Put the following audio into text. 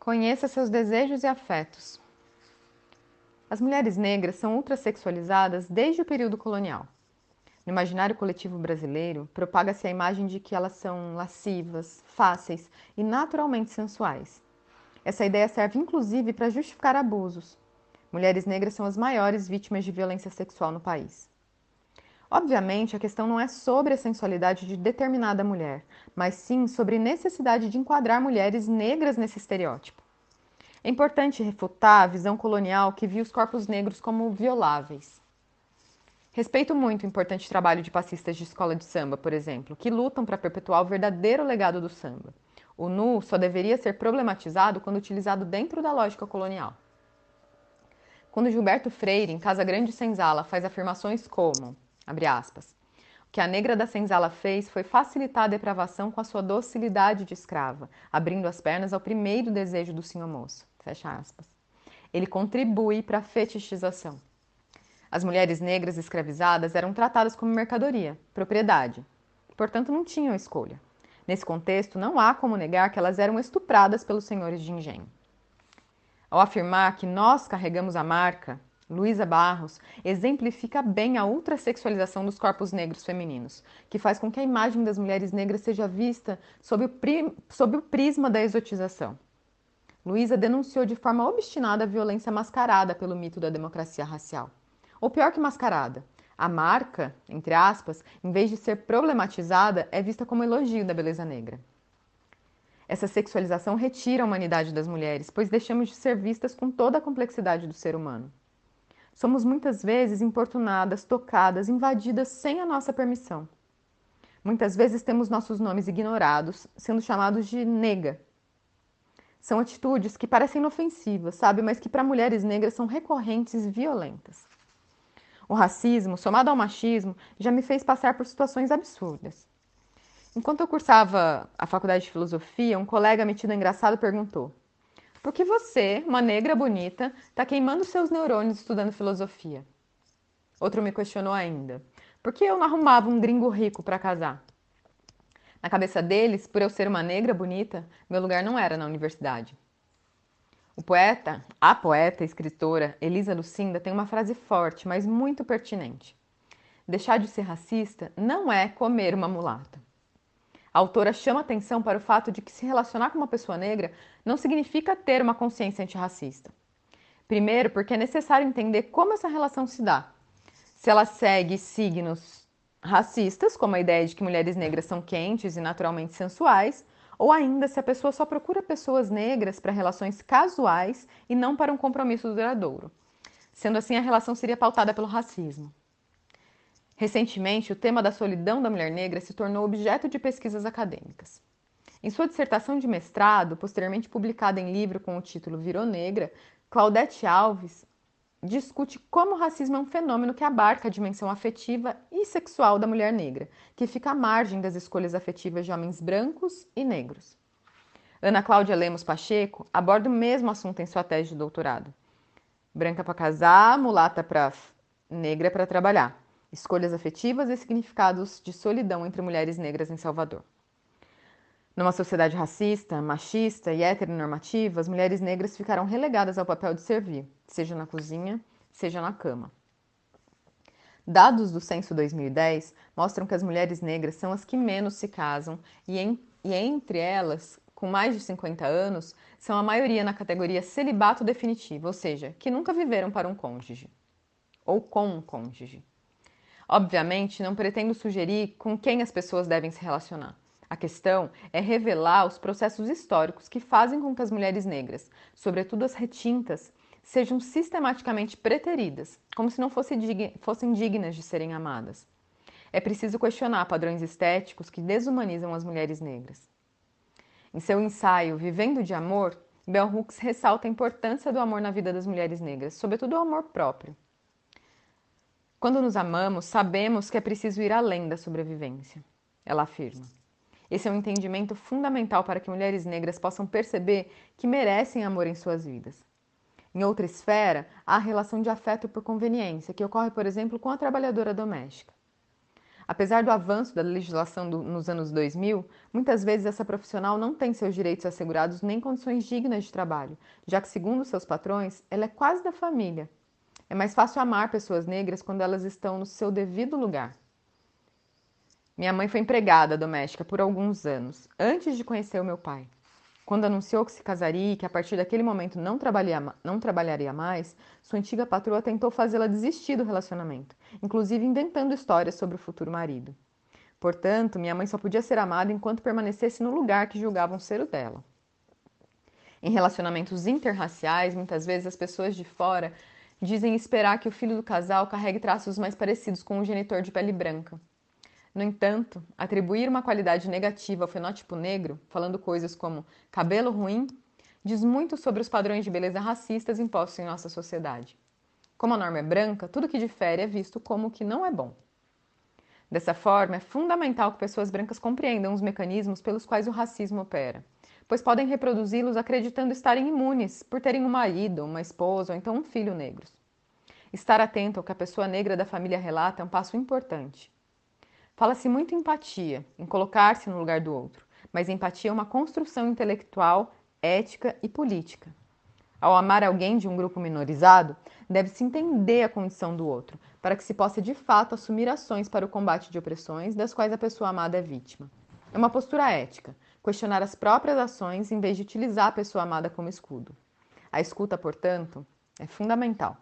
Conheça seus desejos e afetos. As mulheres negras são ultrasexualizadas desde o período colonial. No imaginário coletivo brasileiro, propaga-se a imagem de que elas são lascivas, fáceis e naturalmente sensuais. Essa ideia serve inclusive para justificar abusos. Mulheres negras são as maiores vítimas de violência sexual no país. Obviamente, a questão não é sobre a sensualidade de determinada mulher, mas sim sobre necessidade de enquadrar mulheres negras nesse estereótipo. É importante refutar a visão colonial que via os corpos negros como violáveis. Respeito muito o importante trabalho de passistas de escola de samba, por exemplo, que lutam para perpetuar o verdadeiro legado do samba. O nu só deveria ser problematizado quando utilizado dentro da lógica colonial. Quando Gilberto Freire, em Casa Grande Senzala, faz afirmações como Abre aspas. O que a negra da senzala fez foi facilitar a depravação com a sua docilidade de escrava, abrindo as pernas ao primeiro desejo do senhor moço. Fecha aspas. Ele contribui para a fetichização. As mulheres negras escravizadas eram tratadas como mercadoria, propriedade. Portanto, não tinham escolha. Nesse contexto, não há como negar que elas eram estupradas pelos senhores de engenho. Ao afirmar que nós carregamos a marca, Luísa Barros, exemplifica bem a ultrasexualização dos corpos negros femininos, que faz com que a imagem das mulheres negras seja vista sob o, sob o prisma da exotização. Luísa denunciou de forma obstinada a violência mascarada pelo mito da democracia racial. Ou pior que mascarada, a marca, entre aspas, em vez de ser problematizada, é vista como elogio da beleza negra. Essa sexualização retira a humanidade das mulheres, pois deixamos de ser vistas com toda a complexidade do ser humano. Somos muitas vezes importunadas, tocadas, invadidas sem a nossa permissão. Muitas vezes temos nossos nomes ignorados, sendo chamados de nega. São atitudes que parecem inofensivas, sabe, mas que para mulheres negras são recorrentes e violentas. O racismo, somado ao machismo, já me fez passar por situações absurdas. Enquanto eu cursava a faculdade de filosofia, um colega metido engraçado perguntou: porque você, uma negra bonita, está queimando seus neurônios estudando filosofia. Outro me questionou ainda. Por que eu não arrumava um gringo rico para casar? Na cabeça deles, por eu ser uma negra bonita, meu lugar não era na universidade. O poeta, a poeta e escritora Elisa Lucinda tem uma frase forte, mas muito pertinente. Deixar de ser racista não é comer uma mulata. A autora chama atenção para o fato de que se relacionar com uma pessoa negra não significa ter uma consciência antirracista. Primeiro, porque é necessário entender como essa relação se dá. Se ela segue signos racistas, como a ideia de que mulheres negras são quentes e naturalmente sensuais, ou ainda se a pessoa só procura pessoas negras para relações casuais e não para um compromisso duradouro. Sendo assim, a relação seria pautada pelo racismo. Recentemente, o tema da solidão da mulher negra se tornou objeto de pesquisas acadêmicas. Em sua dissertação de mestrado, posteriormente publicada em livro com o título Virou Negra, Claudete Alves discute como o racismo é um fenômeno que abarca a dimensão afetiva e sexual da mulher negra, que fica à margem das escolhas afetivas de homens brancos e negros. Ana Cláudia Lemos Pacheco aborda o mesmo assunto em sua tese de doutorado. Branca para casar, mulata para negra para trabalhar escolhas afetivas e significados de solidão entre mulheres negras em Salvador. Numa sociedade racista, machista e heteronormativa, as mulheres negras ficaram relegadas ao papel de servir, seja na cozinha, seja na cama. Dados do Censo 2010 mostram que as mulheres negras são as que menos se casam e, em, e entre elas, com mais de 50 anos, são a maioria na categoria celibato definitivo, ou seja, que nunca viveram para um cônjuge ou com um cônjuge. Obviamente, não pretendo sugerir com quem as pessoas devem se relacionar. A questão é revelar os processos históricos que fazem com que as mulheres negras, sobretudo as retintas, sejam sistematicamente preteridas, como se não fossem dignas de serem amadas. É preciso questionar padrões estéticos que desumanizam as mulheres negras. Em seu ensaio Vivendo de Amor, Bell Hooks ressalta a importância do amor na vida das mulheres negras, sobretudo o amor próprio. Quando nos amamos, sabemos que é preciso ir além da sobrevivência, ela afirma. Esse é um entendimento fundamental para que mulheres negras possam perceber que merecem amor em suas vidas. Em outra esfera, há a relação de afeto por conveniência, que ocorre, por exemplo, com a trabalhadora doméstica. Apesar do avanço da legislação do, nos anos 2000, muitas vezes essa profissional não tem seus direitos assegurados nem condições dignas de trabalho, já que, segundo seus patrões, ela é quase da família. É mais fácil amar pessoas negras quando elas estão no seu devido lugar. Minha mãe foi empregada doméstica por alguns anos, antes de conhecer o meu pai. Quando anunciou que se casaria e que a partir daquele momento não, não trabalharia mais, sua antiga patroa tentou fazê-la desistir do relacionamento, inclusive inventando histórias sobre o futuro marido. Portanto, minha mãe só podia ser amada enquanto permanecesse no lugar que julgavam ser o dela. Em relacionamentos interraciais, muitas vezes as pessoas de fora dizem esperar que o filho do casal carregue traços mais parecidos com o genitor de pele branca. No entanto, atribuir uma qualidade negativa ao fenótipo negro, falando coisas como cabelo ruim, diz muito sobre os padrões de beleza racistas impostos em nossa sociedade. Como a norma é branca, tudo que difere é visto como que não é bom. Dessa forma, é fundamental que pessoas brancas compreendam os mecanismos pelos quais o racismo opera, pois podem reproduzi-los acreditando estarem imunes por terem um marido, uma esposa ou então um filho negros. Estar atento ao que a pessoa negra da família relata é um passo importante. Fala-se muito em empatia, em colocar-se no lugar do outro, mas empatia é uma construção intelectual, ética e política. Ao amar alguém de um grupo minorizado, deve-se entender a condição do outro, para que se possa de fato assumir ações para o combate de opressões das quais a pessoa amada é vítima. É uma postura ética, questionar as próprias ações em vez de utilizar a pessoa amada como escudo. A escuta, portanto, é fundamental.